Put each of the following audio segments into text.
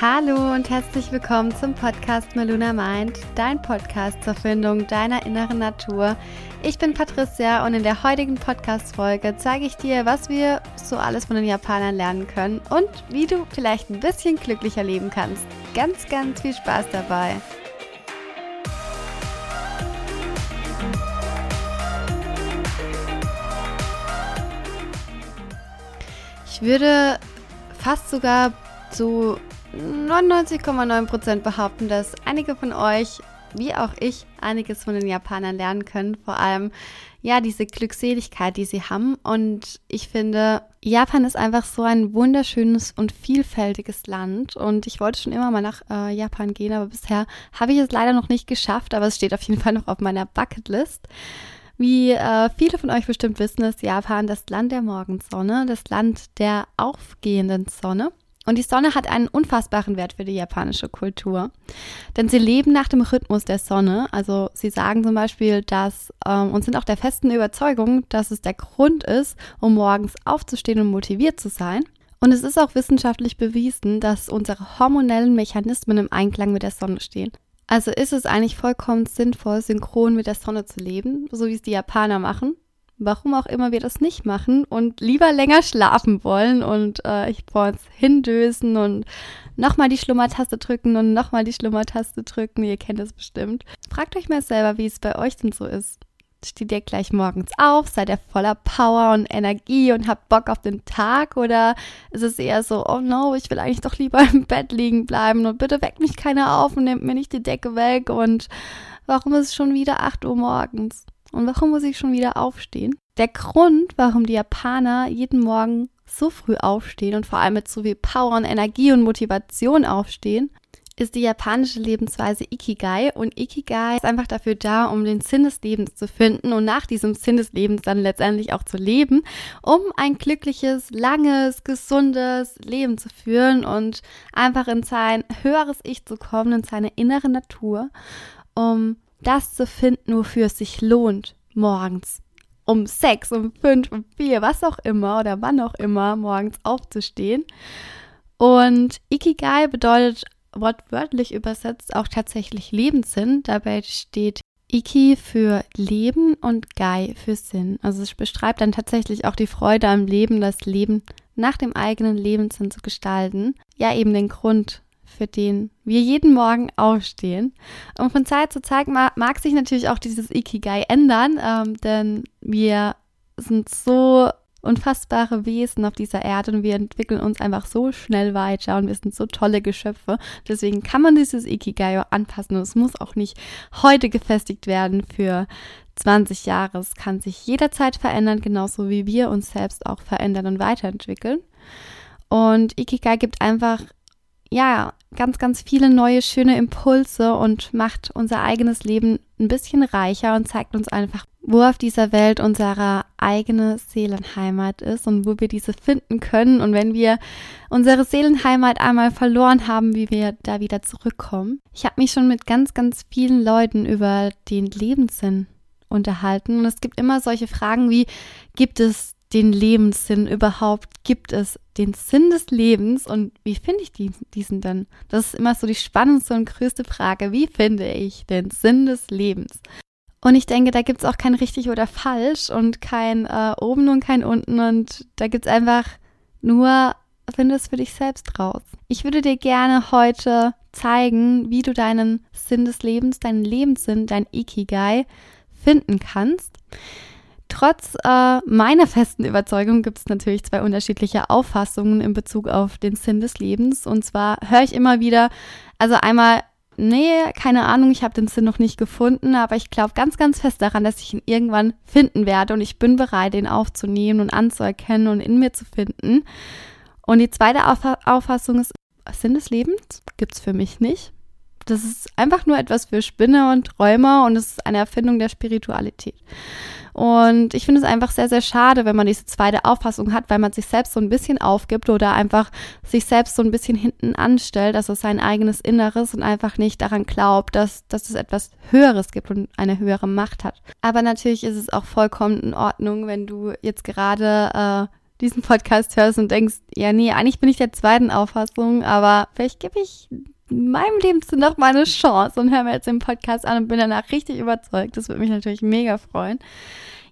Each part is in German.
Hallo und herzlich willkommen zum Podcast Meluna Mind, dein Podcast zur Findung deiner inneren Natur. Ich bin Patricia und in der heutigen Podcast-Folge zeige ich dir, was wir so alles von den Japanern lernen können und wie du vielleicht ein bisschen glücklicher leben kannst. Ganz, ganz viel Spaß dabei. Ich würde fast sogar so 99,9% behaupten, dass einige von euch, wie auch ich, einiges von den Japanern lernen können. Vor allem, ja, diese Glückseligkeit, die sie haben. Und ich finde, Japan ist einfach so ein wunderschönes und vielfältiges Land. Und ich wollte schon immer mal nach äh, Japan gehen, aber bisher habe ich es leider noch nicht geschafft. Aber es steht auf jeden Fall noch auf meiner Bucketlist. Wie äh, viele von euch bestimmt wissen, ist Japan das Land der Morgensonne, das Land der aufgehenden Sonne. Und die Sonne hat einen unfassbaren Wert für die japanische Kultur. Denn sie leben nach dem Rhythmus der Sonne. Also sie sagen zum Beispiel, dass ähm, und sind auch der festen Überzeugung, dass es der Grund ist, um morgens aufzustehen und motiviert zu sein. Und es ist auch wissenschaftlich bewiesen, dass unsere hormonellen Mechanismen im Einklang mit der Sonne stehen. Also ist es eigentlich vollkommen sinnvoll, synchron mit der Sonne zu leben, so wie es die Japaner machen warum auch immer wir das nicht machen und lieber länger schlafen wollen und äh, ich vor uns hindösen und nochmal die Schlummertaste drücken und nochmal die Schlummertaste drücken. Ihr kennt es bestimmt. Fragt euch mal selber, wie es bei euch denn so ist. Steht ihr gleich morgens auf, seid ihr voller Power und Energie und habt Bock auf den Tag oder ist es eher so, oh no, ich will eigentlich doch lieber im Bett liegen bleiben und bitte weckt mich keiner auf und nehmt mir nicht die Decke weg und warum ist es schon wieder 8 Uhr morgens? Und warum muss ich schon wieder aufstehen? Der Grund, warum die Japaner jeden Morgen so früh aufstehen und vor allem mit so viel Power und Energie und Motivation aufstehen, ist die japanische Lebensweise Ikigai. Und Ikigai ist einfach dafür da, um den Sinn des Lebens zu finden und nach diesem Sinn des Lebens dann letztendlich auch zu leben, um ein glückliches, langes, gesundes Leben zu führen und einfach in sein höheres Ich zu kommen, in seine innere Natur, um das zu finden, wofür es sich lohnt, morgens um sechs, um fünf, um vier, was auch immer oder wann auch immer morgens aufzustehen. Und Ikigai bedeutet wortwörtlich übersetzt auch tatsächlich Lebenssinn. Dabei steht Iki für Leben und Gai für Sinn. Also es beschreibt dann tatsächlich auch die Freude am Leben, das Leben nach dem eigenen Lebenssinn zu gestalten. Ja, eben den Grund für den wir jeden Morgen aufstehen. Und von Zeit zu Zeit mag, sich natürlich auch dieses Ikigai ändern, ähm, denn wir sind so unfassbare Wesen auf dieser Erde und wir entwickeln uns einfach so schnell weiter und wir sind so tolle Geschöpfe. Deswegen kann man dieses Ikigai anpassen und es muss auch nicht heute gefestigt werden für 20 Jahre. Es kann sich jederzeit verändern, genauso wie wir uns selbst auch verändern und weiterentwickeln. Und Ikigai gibt einfach ja, ganz, ganz viele neue, schöne Impulse und macht unser eigenes Leben ein bisschen reicher und zeigt uns einfach, wo auf dieser Welt unsere eigene Seelenheimat ist und wo wir diese finden können. Und wenn wir unsere Seelenheimat einmal verloren haben, wie wir da wieder zurückkommen. Ich habe mich schon mit ganz, ganz vielen Leuten über den Lebenssinn unterhalten. Und es gibt immer solche Fragen wie, gibt es den Lebenssinn überhaupt? Gibt es den Sinn des Lebens und wie finde ich diesen denn? Das ist immer so die spannendste und größte Frage. Wie finde ich den Sinn des Lebens? Und ich denke, da gibt es auch kein richtig oder falsch und kein äh, oben und kein unten und da gibt es einfach nur, finde es für dich selbst raus. Ich würde dir gerne heute zeigen, wie du deinen Sinn des Lebens, deinen Lebenssinn, dein Ikigai finden kannst. Trotz äh, meiner festen Überzeugung gibt es natürlich zwei unterschiedliche Auffassungen in Bezug auf den Sinn des Lebens. Und zwar höre ich immer wieder, also einmal, nee, keine Ahnung, ich habe den Sinn noch nicht gefunden, aber ich glaube ganz, ganz fest daran, dass ich ihn irgendwann finden werde und ich bin bereit, ihn aufzunehmen und anzuerkennen und in mir zu finden. Und die zweite Auffassung ist, Sinn des Lebens gibt es für mich nicht. Das ist einfach nur etwas für Spinner und Träumer und es ist eine Erfindung der Spiritualität. Und ich finde es einfach sehr, sehr schade, wenn man diese zweite Auffassung hat, weil man sich selbst so ein bisschen aufgibt oder einfach sich selbst so ein bisschen hinten anstellt, also sein eigenes Inneres und einfach nicht daran glaubt, dass, dass es etwas Höheres gibt und eine höhere Macht hat. Aber natürlich ist es auch vollkommen in Ordnung, wenn du jetzt gerade äh, diesen Podcast hörst und denkst, ja, nee, eigentlich bin ich der zweiten Auffassung, aber vielleicht gebe ich meinem Leben noch mal eine Chance und höre mir jetzt den Podcast an und bin danach richtig überzeugt. Das würde mich natürlich mega freuen.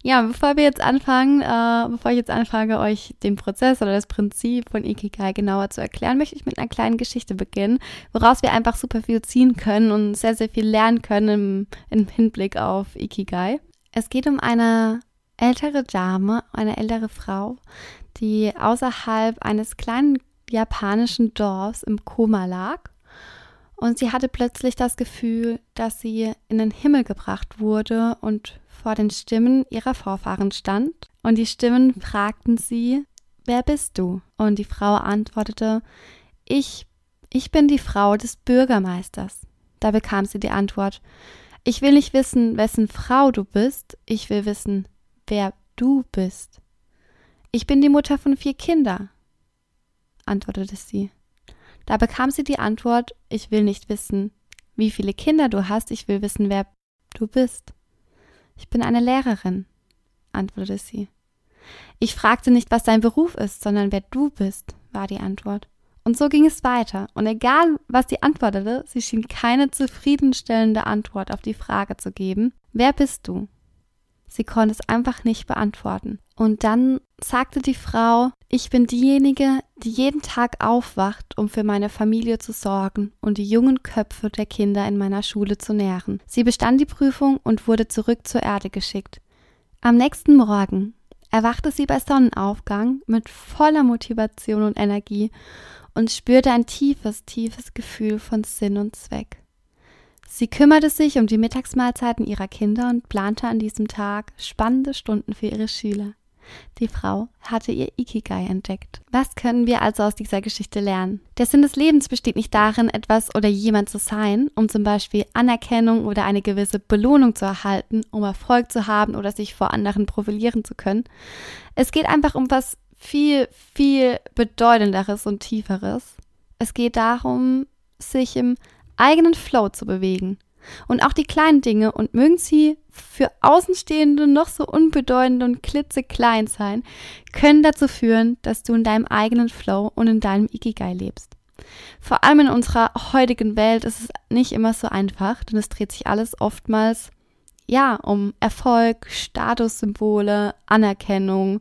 Ja, bevor wir jetzt anfangen, äh, bevor ich jetzt anfange, euch den Prozess oder das Prinzip von Ikigai genauer zu erklären, möchte ich mit einer kleinen Geschichte beginnen, woraus wir einfach super viel ziehen können und sehr, sehr viel lernen können im, im Hinblick auf Ikigai. Es geht um eine ältere Dame, eine ältere Frau, die außerhalb eines kleinen japanischen Dorfs im Koma lag. Und sie hatte plötzlich das Gefühl, dass sie in den Himmel gebracht wurde und vor den Stimmen ihrer Vorfahren stand. Und die Stimmen fragten sie, wer bist du? Und die Frau antwortete, ich, ich bin die Frau des Bürgermeisters. Da bekam sie die Antwort, ich will nicht wissen, wessen Frau du bist, ich will wissen, wer du bist. Ich bin die Mutter von vier Kindern, antwortete sie. Da bekam sie die Antwort, ich will nicht wissen, wie viele Kinder du hast, ich will wissen, wer du bist. Ich bin eine Lehrerin, antwortete sie. Ich fragte nicht, was dein Beruf ist, sondern wer du bist, war die Antwort. Und so ging es weiter. Und egal, was sie antwortete, sie schien keine zufriedenstellende Antwort auf die Frage zu geben. Wer bist du? Sie konnte es einfach nicht beantworten. Und dann sagte die Frau, ich bin diejenige, die jeden Tag aufwacht, um für meine Familie zu sorgen und die jungen Köpfe der Kinder in meiner Schule zu nähren. Sie bestand die Prüfung und wurde zurück zur Erde geschickt. Am nächsten Morgen erwachte sie bei Sonnenaufgang mit voller Motivation und Energie und spürte ein tiefes, tiefes Gefühl von Sinn und Zweck. Sie kümmerte sich um die Mittagsmahlzeiten ihrer Kinder und plante an diesem Tag spannende Stunden für ihre Schüler. Die Frau hatte ihr Ikigai entdeckt. Was können wir also aus dieser Geschichte lernen? Der Sinn des Lebens besteht nicht darin, etwas oder jemand zu sein, um zum Beispiel Anerkennung oder eine gewisse Belohnung zu erhalten, um Erfolg zu haben oder sich vor anderen profilieren zu können. Es geht einfach um was viel, viel bedeutenderes und tieferes. Es geht darum, sich im eigenen Flow zu bewegen. Und auch die kleinen Dinge, und mögen sie für Außenstehende noch so unbedeutend und klitzeklein sein, können dazu führen, dass du in deinem eigenen Flow und in deinem Ikigai lebst. Vor allem in unserer heutigen Welt ist es nicht immer so einfach, denn es dreht sich alles oftmals ja, um Erfolg, Statussymbole, Anerkennung,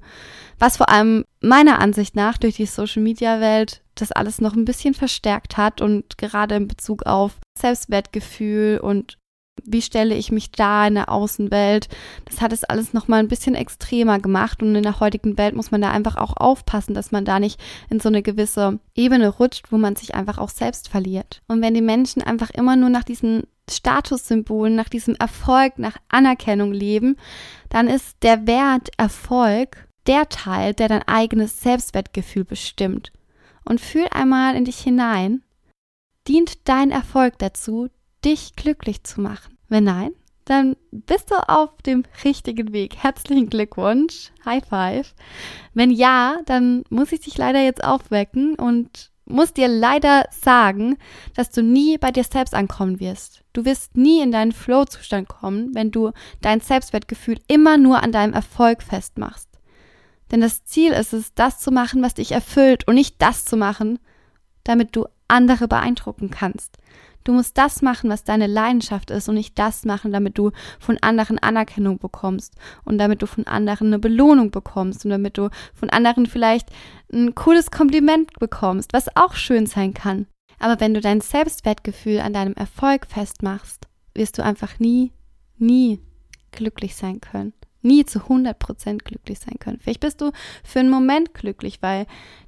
was vor allem meiner Ansicht nach durch die Social Media Welt das alles noch ein bisschen verstärkt hat und gerade in Bezug auf Selbstwertgefühl und wie stelle ich mich da in der Außenwelt? Das hat es alles noch mal ein bisschen extremer gemacht und in der heutigen Welt muss man da einfach auch aufpassen, dass man da nicht in so eine gewisse Ebene rutscht, wo man sich einfach auch selbst verliert. Und wenn die Menschen einfach immer nur nach diesen Statussymbolen, nach diesem Erfolg, nach Anerkennung leben, dann ist der Wert Erfolg der Teil, der dein eigenes Selbstwertgefühl bestimmt. Und fühl einmal in dich hinein, dient dein Erfolg dazu, dich glücklich zu machen? Wenn nein, dann bist du auf dem richtigen Weg. Herzlichen Glückwunsch. High five. Wenn ja, dann muss ich dich leider jetzt aufwecken und muss dir leider sagen, dass du nie bei dir selbst ankommen wirst. Du wirst nie in deinen Flow-Zustand kommen, wenn du dein Selbstwertgefühl immer nur an deinem Erfolg festmachst. Denn das Ziel ist es, das zu machen, was dich erfüllt und nicht das zu machen, damit du andere beeindrucken kannst. Du musst das machen, was deine Leidenschaft ist und nicht das machen, damit du von anderen Anerkennung bekommst und damit du von anderen eine Belohnung bekommst und damit du von anderen vielleicht ein cooles Kompliment bekommst, was auch schön sein kann. Aber wenn du dein Selbstwertgefühl an deinem Erfolg festmachst, wirst du einfach nie, nie glücklich sein können. Nie zu 100% glücklich sein können. Vielleicht bist du für einen Moment glücklich, weil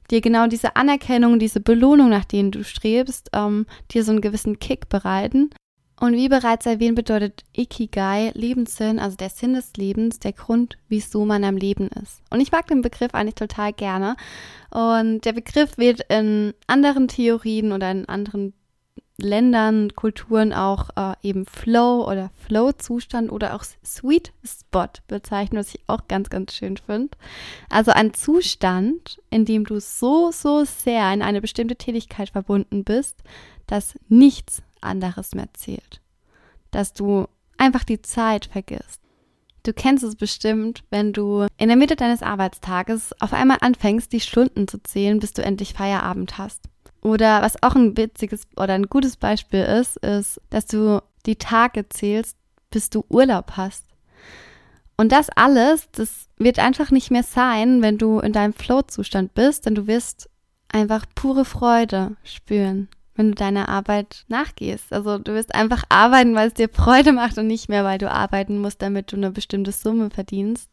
dir genau diese Anerkennung, diese Belohnung, nach denen du strebst, ähm, dir so einen gewissen Kick bereiten. Und wie bereits erwähnt, bedeutet Ikigai Lebenssinn, also der Sinn des Lebens, der Grund, wieso man am Leben ist. Und ich mag den Begriff eigentlich total gerne. Und der Begriff wird in anderen Theorien oder in anderen Ländern, Kulturen auch äh, eben Flow oder Flow-Zustand oder auch Sweet Spot bezeichnet, was ich auch ganz, ganz schön finde. Also ein Zustand, in dem du so, so sehr in eine bestimmte Tätigkeit verbunden bist, dass nichts anderes mehr zählt. Dass du einfach die Zeit vergisst. Du kennst es bestimmt, wenn du in der Mitte deines Arbeitstages auf einmal anfängst, die Stunden zu zählen, bis du endlich Feierabend hast. Oder was auch ein witziges oder ein gutes Beispiel ist, ist, dass du die Tage zählst, bis du Urlaub hast. Und das alles, das wird einfach nicht mehr sein, wenn du in deinem Flow-Zustand bist, denn du wirst einfach pure Freude spüren wenn du deiner Arbeit nachgehst. Also du wirst einfach arbeiten, weil es dir Freude macht und nicht mehr, weil du arbeiten musst, damit du eine bestimmte Summe verdienst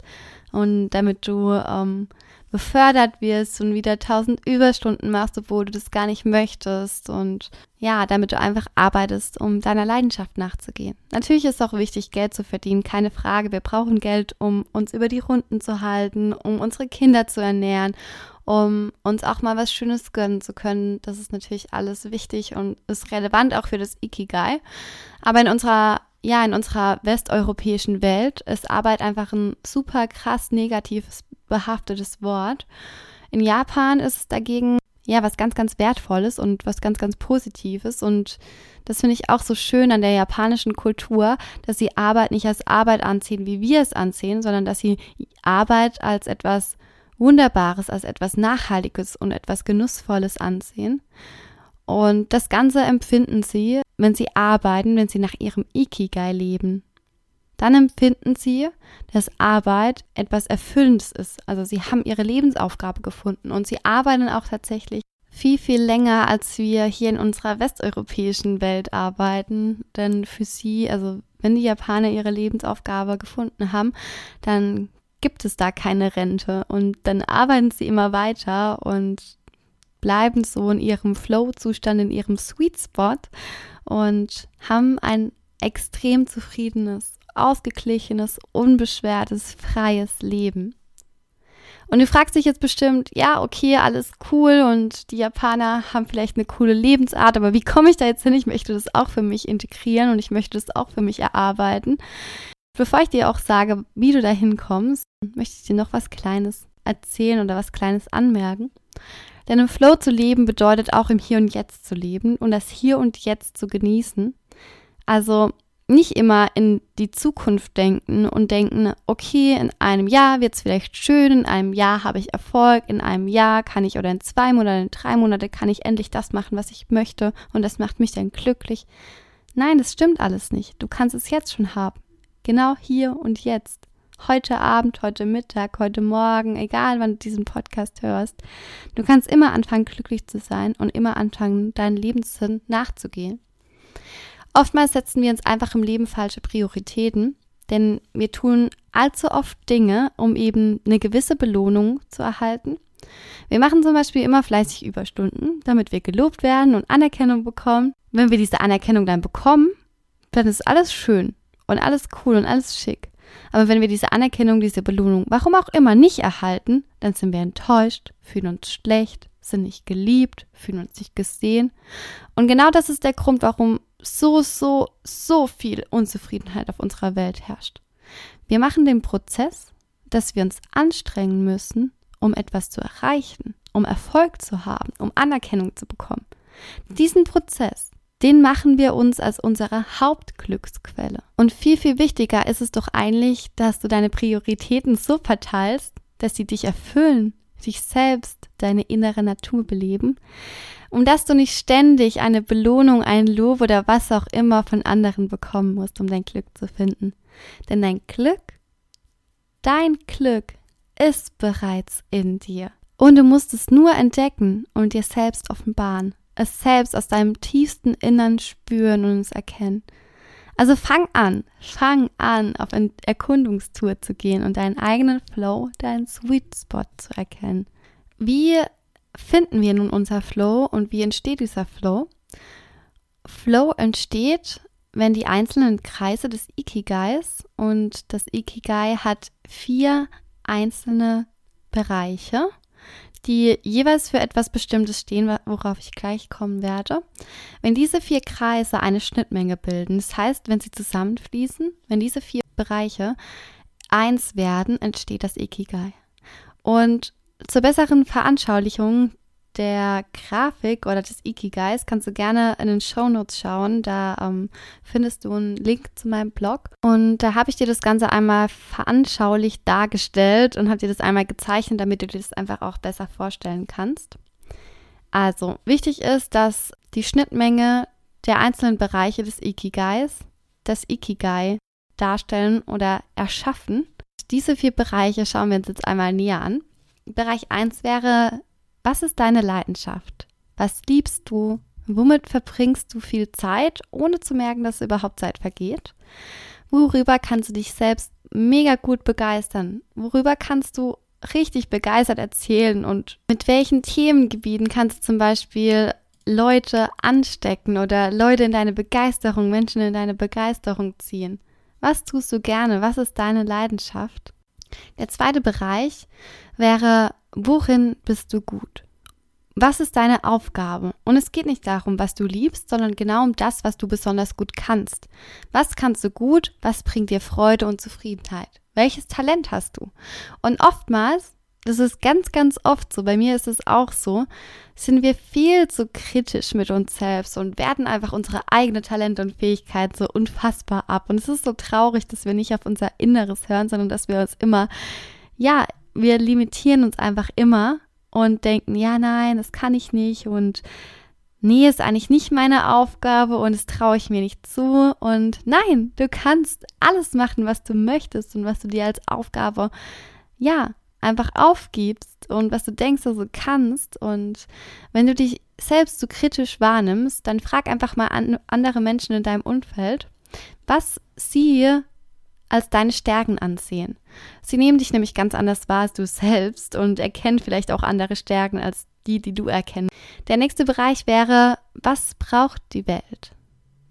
und damit du ähm, befördert wirst und wieder tausend Überstunden machst, obwohl du das gar nicht möchtest und ja, damit du einfach arbeitest, um deiner Leidenschaft nachzugehen. Natürlich ist es auch wichtig, Geld zu verdienen, keine Frage. Wir brauchen Geld, um uns über die Runden zu halten, um unsere Kinder zu ernähren, um uns auch mal was Schönes gönnen zu können. Das ist natürlich alles wichtig und ist relevant auch für das Ikigai. Aber in unserer ja, in unserer westeuropäischen Welt ist Arbeit einfach ein super krass negatives behaftetes Wort. In Japan ist es dagegen ja was ganz, ganz Wertvolles und was ganz, ganz Positives. Und das finde ich auch so schön an der japanischen Kultur, dass sie Arbeit nicht als Arbeit anziehen, wie wir es ansehen, sondern dass sie Arbeit als etwas Wunderbares, als etwas Nachhaltiges und etwas Genussvolles ansehen. Und das Ganze empfinden sie, wenn sie arbeiten, wenn sie nach ihrem Ikigai leben. Dann empfinden sie, dass Arbeit etwas Erfüllendes ist. Also sie haben ihre Lebensaufgabe gefunden und sie arbeiten auch tatsächlich viel, viel länger, als wir hier in unserer westeuropäischen Welt arbeiten. Denn für sie, also wenn die Japaner ihre Lebensaufgabe gefunden haben, dann gibt es da keine Rente und dann arbeiten sie immer weiter und bleiben so in ihrem Flow-Zustand, in ihrem Sweet Spot und haben ein extrem zufriedenes, ausgeglichenes, unbeschwertes, freies Leben. Und du fragst dich jetzt bestimmt, ja, okay, alles cool und die Japaner haben vielleicht eine coole Lebensart, aber wie komme ich da jetzt hin? Ich möchte das auch für mich integrieren und ich möchte das auch für mich erarbeiten. Bevor ich dir auch sage, wie du da hinkommst, möchte ich dir noch was Kleines erzählen oder was Kleines anmerken. Denn im Flow zu leben bedeutet auch im Hier und Jetzt zu leben und das Hier und Jetzt zu genießen. Also nicht immer in die Zukunft denken und denken, okay, in einem Jahr wird es vielleicht schön, in einem Jahr habe ich Erfolg, in einem Jahr kann ich oder in zwei Monaten, in drei Monaten kann ich endlich das machen, was ich möchte und das macht mich dann glücklich. Nein, das stimmt alles nicht. Du kannst es jetzt schon haben. Genau hier und jetzt. Heute Abend, heute Mittag, heute Morgen, egal wann du diesen Podcast hörst. Du kannst immer anfangen, glücklich zu sein und immer anfangen, deinen Lebenssinn nachzugehen. Oftmals setzen wir uns einfach im Leben falsche Prioritäten, denn wir tun allzu oft Dinge, um eben eine gewisse Belohnung zu erhalten. Wir machen zum Beispiel immer fleißig Überstunden, damit wir gelobt werden und Anerkennung bekommen. Wenn wir diese Anerkennung dann bekommen, dann ist alles schön und alles cool und alles schick. Aber wenn wir diese Anerkennung, diese Belohnung, warum auch immer, nicht erhalten, dann sind wir enttäuscht, fühlen uns schlecht, sind nicht geliebt, fühlen uns nicht gesehen. Und genau das ist der Grund, warum so, so, so viel Unzufriedenheit auf unserer Welt herrscht. Wir machen den Prozess, dass wir uns anstrengen müssen, um etwas zu erreichen, um Erfolg zu haben, um Anerkennung zu bekommen. Diesen Prozess den machen wir uns als unsere Hauptglücksquelle. Und viel, viel wichtiger ist es doch eigentlich, dass du deine Prioritäten so verteilst, dass sie dich erfüllen, dich selbst, deine innere Natur beleben, um dass du nicht ständig eine Belohnung, ein Lob oder was auch immer von anderen bekommen musst, um dein Glück zu finden. Denn dein Glück, dein Glück ist bereits in dir. Und du musst es nur entdecken und dir selbst offenbaren es selbst aus deinem tiefsten Innern spüren und es erkennen. Also fang an, fang an, auf eine Erkundungstour zu gehen und deinen eigenen Flow, deinen Sweet Spot zu erkennen. Wie finden wir nun unser Flow und wie entsteht dieser Flow? Flow entsteht, wenn die einzelnen Kreise des Ikigais und das Ikigai hat vier einzelne Bereiche die jeweils für etwas Bestimmtes stehen, worauf ich gleich kommen werde. Wenn diese vier Kreise eine Schnittmenge bilden, das heißt, wenn sie zusammenfließen, wenn diese vier Bereiche eins werden, entsteht das Ikigai. Und zur besseren Veranschaulichung der Grafik oder des Ikigais kannst du gerne in den Show Notes schauen. Da ähm, findest du einen Link zu meinem Blog. Und da habe ich dir das Ganze einmal veranschaulich dargestellt und habe dir das einmal gezeichnet, damit du dir das einfach auch besser vorstellen kannst. Also, wichtig ist, dass die Schnittmenge der einzelnen Bereiche des Ikigais das Ikigai darstellen oder erschaffen. Diese vier Bereiche schauen wir uns jetzt einmal näher an. Bereich 1 wäre, was ist deine Leidenschaft? Was liebst du? Womit verbringst du viel Zeit, ohne zu merken, dass überhaupt Zeit vergeht? Worüber kannst du dich selbst mega gut begeistern? Worüber kannst du richtig begeistert erzählen? Und mit welchen Themengebieten kannst du zum Beispiel Leute anstecken oder Leute in deine Begeisterung, Menschen in deine Begeisterung ziehen? Was tust du gerne? Was ist deine Leidenschaft? Der zweite Bereich wäre, worin bist du gut? Was ist deine Aufgabe? Und es geht nicht darum, was du liebst, sondern genau um das, was du besonders gut kannst. Was kannst du gut? Was bringt dir Freude und Zufriedenheit? Welches Talent hast du? Und oftmals das ist ganz, ganz oft so, bei mir ist es auch so, sind wir viel zu kritisch mit uns selbst und werten einfach unsere eigene Talente und Fähigkeiten so unfassbar ab. Und es ist so traurig, dass wir nicht auf unser Inneres hören, sondern dass wir uns immer, ja, wir limitieren uns einfach immer und denken, ja, nein, das kann ich nicht und nee, ist eigentlich nicht meine Aufgabe und das traue ich mir nicht zu. Und nein, du kannst alles machen, was du möchtest und was du dir als Aufgabe, ja, einfach aufgibst und was du denkst, du kannst. Und wenn du dich selbst so kritisch wahrnimmst, dann frag einfach mal an andere Menschen in deinem Umfeld, was sie als deine Stärken ansehen. Sie nehmen dich nämlich ganz anders wahr als du selbst und erkennen vielleicht auch andere Stärken als die, die du erkennst. Der nächste Bereich wäre, was braucht die Welt?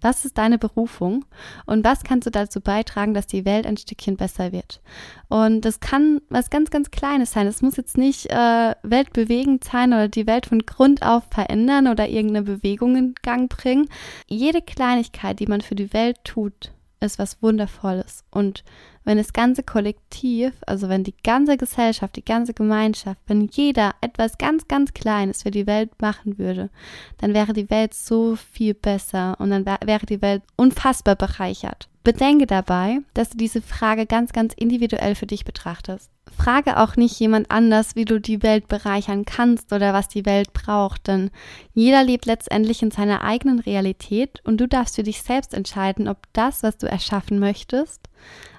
Was ist deine Berufung und was kannst du dazu beitragen, dass die Welt ein Stückchen besser wird? Und das kann was ganz, ganz Kleines sein. Es muss jetzt nicht äh, weltbewegend sein oder die Welt von Grund auf verändern oder irgendeine Bewegung in Gang bringen. Jede Kleinigkeit, die man für die Welt tut, ist was Wundervolles. Und wenn das ganze Kollektiv, also wenn die ganze Gesellschaft, die ganze Gemeinschaft, wenn jeder etwas ganz, ganz Kleines für die Welt machen würde, dann wäre die Welt so viel besser und dann wäre die Welt unfassbar bereichert. Bedenke dabei, dass du diese Frage ganz, ganz individuell für dich betrachtest. Frage auch nicht jemand anders, wie du die Welt bereichern kannst oder was die Welt braucht, denn jeder lebt letztendlich in seiner eigenen Realität und du darfst für dich selbst entscheiden, ob das, was du erschaffen möchtest,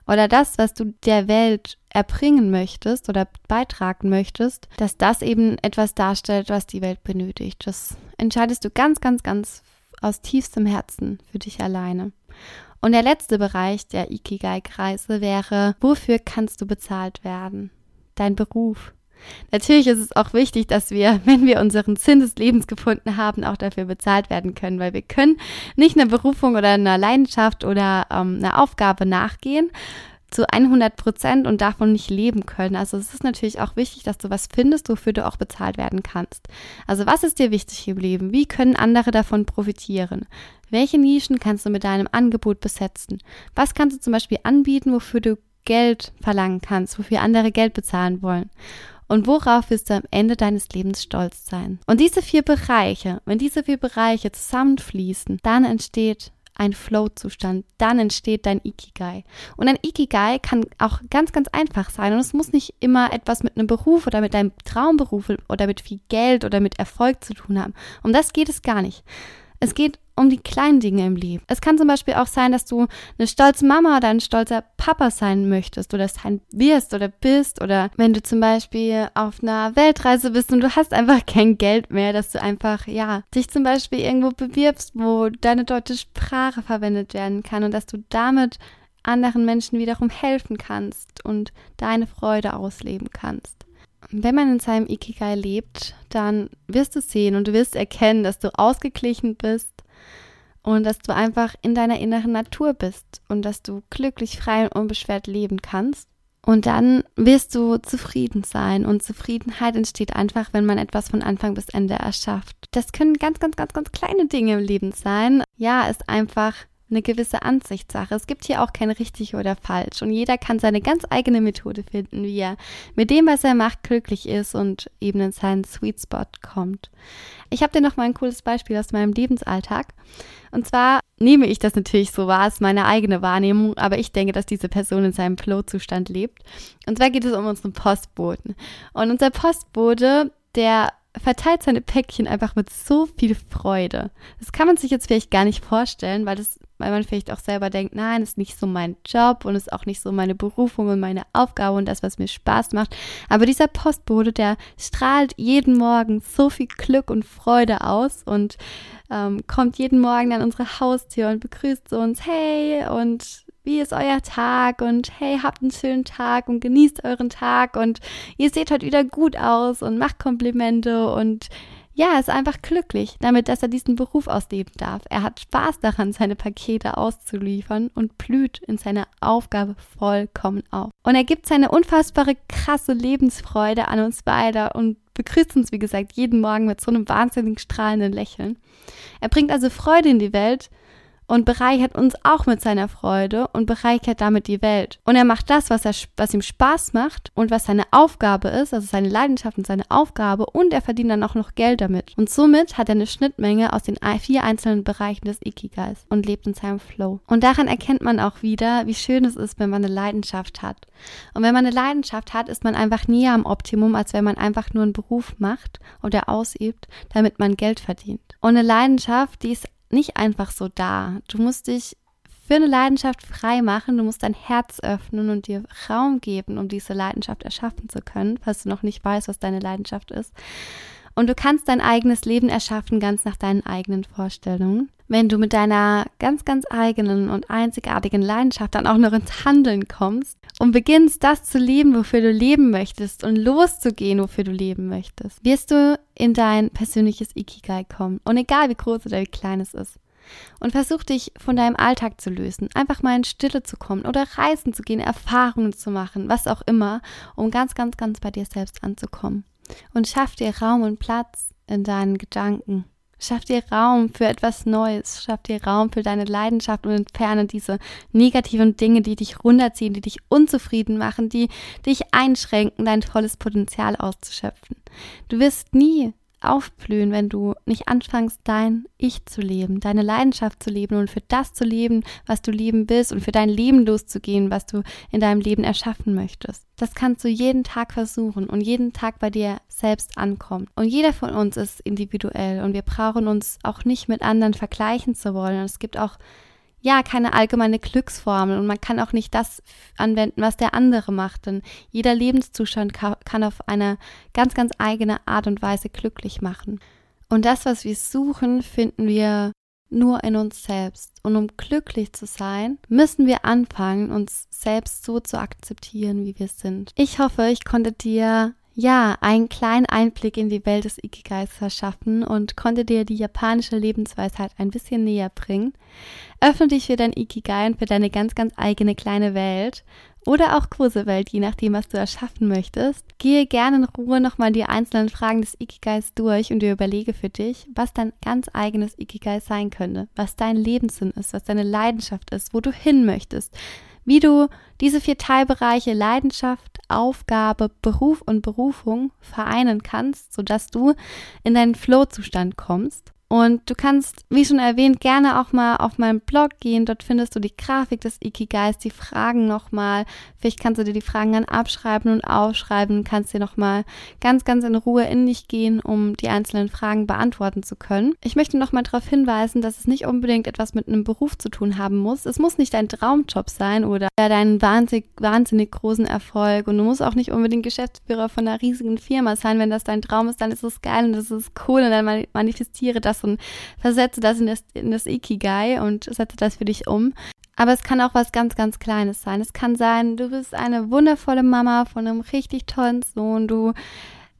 oder das, was du der Welt erbringen möchtest oder beitragen möchtest, dass das eben etwas darstellt, was die Welt benötigt. Das entscheidest du ganz, ganz, ganz aus tiefstem Herzen für dich alleine. Und der letzte Bereich der Ikigai-Kreise wäre, wofür kannst du bezahlt werden? Dein Beruf. Natürlich ist es auch wichtig, dass wir, wenn wir unseren Sinn des Lebens gefunden haben, auch dafür bezahlt werden können, weil wir können nicht einer Berufung oder einer Leidenschaft oder ähm, einer Aufgabe nachgehen zu 100 Prozent und davon nicht leben können. Also es ist natürlich auch wichtig, dass du was findest, wofür du auch bezahlt werden kannst. Also was ist dir wichtig im Leben? Wie können andere davon profitieren? Welche Nischen kannst du mit deinem Angebot besetzen? Was kannst du zum Beispiel anbieten, wofür du Geld verlangen kannst, wofür andere Geld bezahlen wollen? Und worauf wirst du am Ende deines Lebens stolz sein? Und diese vier Bereiche, wenn diese vier Bereiche zusammenfließen, dann entsteht ein Flow-Zustand, dann entsteht dein Ikigai. Und ein Ikigai kann auch ganz, ganz einfach sein. Und es muss nicht immer etwas mit einem Beruf oder mit deinem Traumberuf oder mit viel Geld oder mit Erfolg zu tun haben. Um das geht es gar nicht. Es geht um die kleinen Dinge im Leben. Es kann zum Beispiel auch sein, dass du eine stolze Mama oder ein stolzer Papa sein möchtest oder sein wirst oder bist oder wenn du zum Beispiel auf einer Weltreise bist und du hast einfach kein Geld mehr, dass du einfach, ja, dich zum Beispiel irgendwo bewirbst, wo deine deutsche Sprache verwendet werden kann und dass du damit anderen Menschen wiederum helfen kannst und deine Freude ausleben kannst. Wenn man in seinem Ikigai lebt, dann wirst du sehen und du wirst erkennen, dass du ausgeglichen bist und dass du einfach in deiner inneren Natur bist und dass du glücklich, frei und unbeschwert leben kannst. Und dann wirst du zufrieden sein. Und Zufriedenheit entsteht einfach, wenn man etwas von Anfang bis Ende erschafft. Das können ganz, ganz, ganz, ganz kleine Dinge im Leben sein. Ja, ist einfach eine gewisse Ansichtssache. Es gibt hier auch kein richtig oder falsch und jeder kann seine ganz eigene Methode finden, wie er mit dem, was er macht, glücklich ist und eben in seinen Sweet Spot kommt. Ich habe dir noch mal ein cooles Beispiel aus meinem Lebensalltag. Und zwar nehme ich das natürlich so wahr, ist meine eigene Wahrnehmung, aber ich denke, dass diese Person in seinem Flow-Zustand lebt. Und zwar geht es um unseren Postboten. Und unser Postbote, der verteilt seine Päckchen einfach mit so viel Freude. Das kann man sich jetzt vielleicht gar nicht vorstellen, weil das weil man vielleicht auch selber denkt, nein, ist nicht so mein Job und ist auch nicht so meine Berufung und meine Aufgabe und das, was mir Spaß macht. Aber dieser Postbote, der strahlt jeden Morgen so viel Glück und Freude aus und ähm, kommt jeden Morgen an unsere Haustür und begrüßt uns, hey, und wie ist euer Tag und hey, habt einen schönen Tag und genießt euren Tag und ihr seht heute wieder gut aus und macht Komplimente und ja, ist einfach glücklich damit, dass er diesen Beruf ausleben darf. Er hat Spaß daran, seine Pakete auszuliefern und blüht in seiner Aufgabe vollkommen auf. Und er gibt seine unfassbare, krasse Lebensfreude an uns beide und begrüßt uns, wie gesagt, jeden Morgen mit so einem wahnsinnig strahlenden Lächeln. Er bringt also Freude in die Welt, und bereichert uns auch mit seiner Freude und bereichert damit die Welt. Und er macht das, was, er, was ihm Spaß macht und was seine Aufgabe ist, also seine Leidenschaft und seine Aufgabe und er verdient dann auch noch Geld damit. Und somit hat er eine Schnittmenge aus den vier einzelnen Bereichen des Ikigais und lebt in seinem Flow. Und daran erkennt man auch wieder, wie schön es ist, wenn man eine Leidenschaft hat. Und wenn man eine Leidenschaft hat, ist man einfach näher am Optimum, als wenn man einfach nur einen Beruf macht oder ausübt, damit man Geld verdient. Und eine Leidenschaft, die ist nicht einfach so da. Du musst dich für eine Leidenschaft frei machen. Du musst dein Herz öffnen und dir Raum geben, um diese Leidenschaft erschaffen zu können, falls du noch nicht weißt, was deine Leidenschaft ist. Und du kannst dein eigenes Leben erschaffen, ganz nach deinen eigenen Vorstellungen. Wenn du mit deiner ganz, ganz eigenen und einzigartigen Leidenschaft dann auch noch ins Handeln kommst und beginnst, das zu leben, wofür du leben möchtest und loszugehen, wofür du leben möchtest, wirst du in dein persönliches Ikigai kommen. Und egal wie groß oder wie klein es ist. Und versuch dich von deinem Alltag zu lösen, einfach mal in Stille zu kommen oder reisen zu gehen, Erfahrungen zu machen, was auch immer, um ganz, ganz, ganz bei dir selbst anzukommen. Und schaff dir Raum und Platz in deinen Gedanken. Schaff dir Raum für etwas Neues. Schaff dir Raum für deine Leidenschaft und entferne diese negativen Dinge, die dich runterziehen, die dich unzufrieden machen, die dich einschränken, dein volles Potenzial auszuschöpfen. Du wirst nie aufblühen, wenn du nicht anfängst, dein Ich zu leben, deine Leidenschaft zu leben und für das zu leben, was du leben willst und für dein Leben loszugehen, was du in deinem Leben erschaffen möchtest. Das kannst du jeden Tag versuchen und jeden Tag bei dir selbst ankommen. Und jeder von uns ist individuell und wir brauchen uns auch nicht mit anderen vergleichen zu wollen. es gibt auch ja, keine allgemeine Glücksformel und man kann auch nicht das anwenden, was der andere macht, denn jeder Lebenszustand kann auf eine ganz, ganz eigene Art und Weise glücklich machen. Und das, was wir suchen, finden wir nur in uns selbst. Und um glücklich zu sein, müssen wir anfangen, uns selbst so zu akzeptieren, wie wir sind. Ich hoffe, ich konnte dir ja, einen kleinen Einblick in die Welt des Ikigais verschaffen und konnte dir die japanische Lebensweisheit ein bisschen näher bringen. Öffne dich für dein Ikigai und für deine ganz, ganz eigene kleine Welt oder auch große Welt, je nachdem, was du erschaffen möchtest. Gehe gerne in Ruhe nochmal die einzelnen Fragen des Ikigais durch und dir überlege für dich, was dein ganz eigenes Ikigai sein könnte, was dein Lebenssinn ist, was deine Leidenschaft ist, wo du hin möchtest, wie du diese vier Teilbereiche Leidenschaft, Aufgabe, Beruf und Berufung vereinen kannst, sodass du in deinen Flow-Zustand kommst. Und du kannst, wie schon erwähnt, gerne auch mal auf meinen Blog gehen. Dort findest du die Grafik des Ikigais, die Fragen nochmal. Vielleicht kannst du dir die Fragen dann abschreiben und aufschreiben, kannst dir nochmal ganz, ganz in Ruhe in dich gehen, um die einzelnen Fragen beantworten zu können. Ich möchte nochmal darauf hinweisen, dass es nicht unbedingt etwas mit einem Beruf zu tun haben muss. Es muss nicht dein Traumjob sein oder dein wahnsinnig, wahnsinnig großen Erfolg. Und du musst auch nicht unbedingt Geschäftsführer von einer riesigen Firma sein. Wenn das dein Traum ist, dann ist es geil und das ist cool und dann manifestiere das das und versetze das in das, in das Ikigai und setze das für dich um. Aber es kann auch was ganz, ganz Kleines sein. Es kann sein, du bist eine wundervolle Mama von einem richtig tollen Sohn, du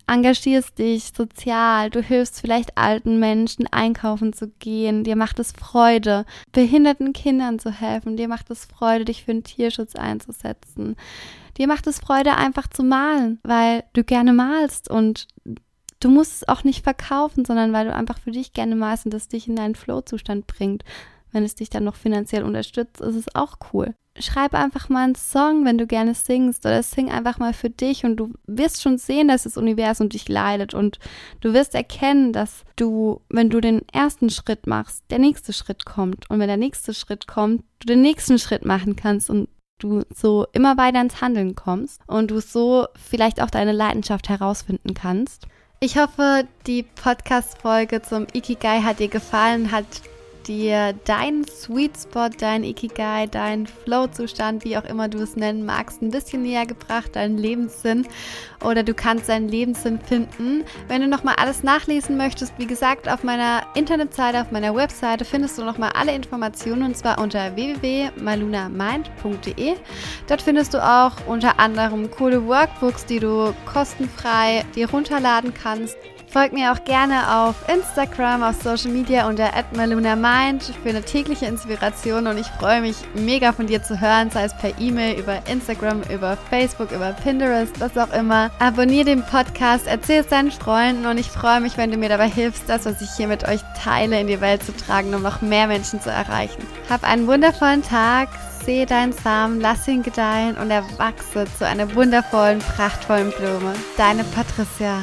engagierst dich sozial, du hilfst vielleicht alten Menschen einkaufen zu gehen, dir macht es Freude, behinderten Kindern zu helfen, dir macht es Freude, dich für den Tierschutz einzusetzen. Dir macht es Freude, einfach zu malen, weil du gerne malst und du musst es auch nicht verkaufen, sondern weil du einfach für dich gerne malst und das dich in deinen Flow-Zustand bringt. Wenn es dich dann noch finanziell unterstützt, ist es auch cool. Schreib einfach mal einen Song, wenn du gerne singst, oder sing einfach mal für dich und du wirst schon sehen, dass das Universum dich leidet und du wirst erkennen, dass du, wenn du den ersten Schritt machst, der nächste Schritt kommt und wenn der nächste Schritt kommt, du den nächsten Schritt machen kannst und du so immer weiter ins Handeln kommst und du so vielleicht auch deine Leidenschaft herausfinden kannst. Ich hoffe, die Podcast-Folge zum Ikigai hat dir gefallen, hat dir dein Sweet Spot, dein Ikigai, dein Flow-Zustand, wie auch immer du es nennen magst, ein bisschen näher gebracht, deinen Lebenssinn oder du kannst deinen Lebenssinn finden. Wenn du nochmal alles nachlesen möchtest, wie gesagt, auf meiner Internetseite, auf meiner Webseite findest du nochmal alle Informationen und zwar unter www.malunamind.de. Dort findest du auch unter anderem coole Workbooks, die du kostenfrei dir runterladen kannst Folgt mir auch gerne auf Instagram, auf Social Media unter @malunamind für eine tägliche Inspiration und ich freue mich mega von dir zu hören, sei es per E-Mail, über Instagram, über Facebook, über Pinterest, was auch immer. Abonniere den Podcast, erzähl es deinen Freunden und ich freue mich, wenn du mir dabei hilfst, das, was ich hier mit euch teile, in die Welt zu tragen, um noch mehr Menschen zu erreichen. Hab einen wundervollen Tag sehe deinen Samen, lass ihn gedeihen und erwachse zu einer wundervollen, prachtvollen Blume. Deine Patricia.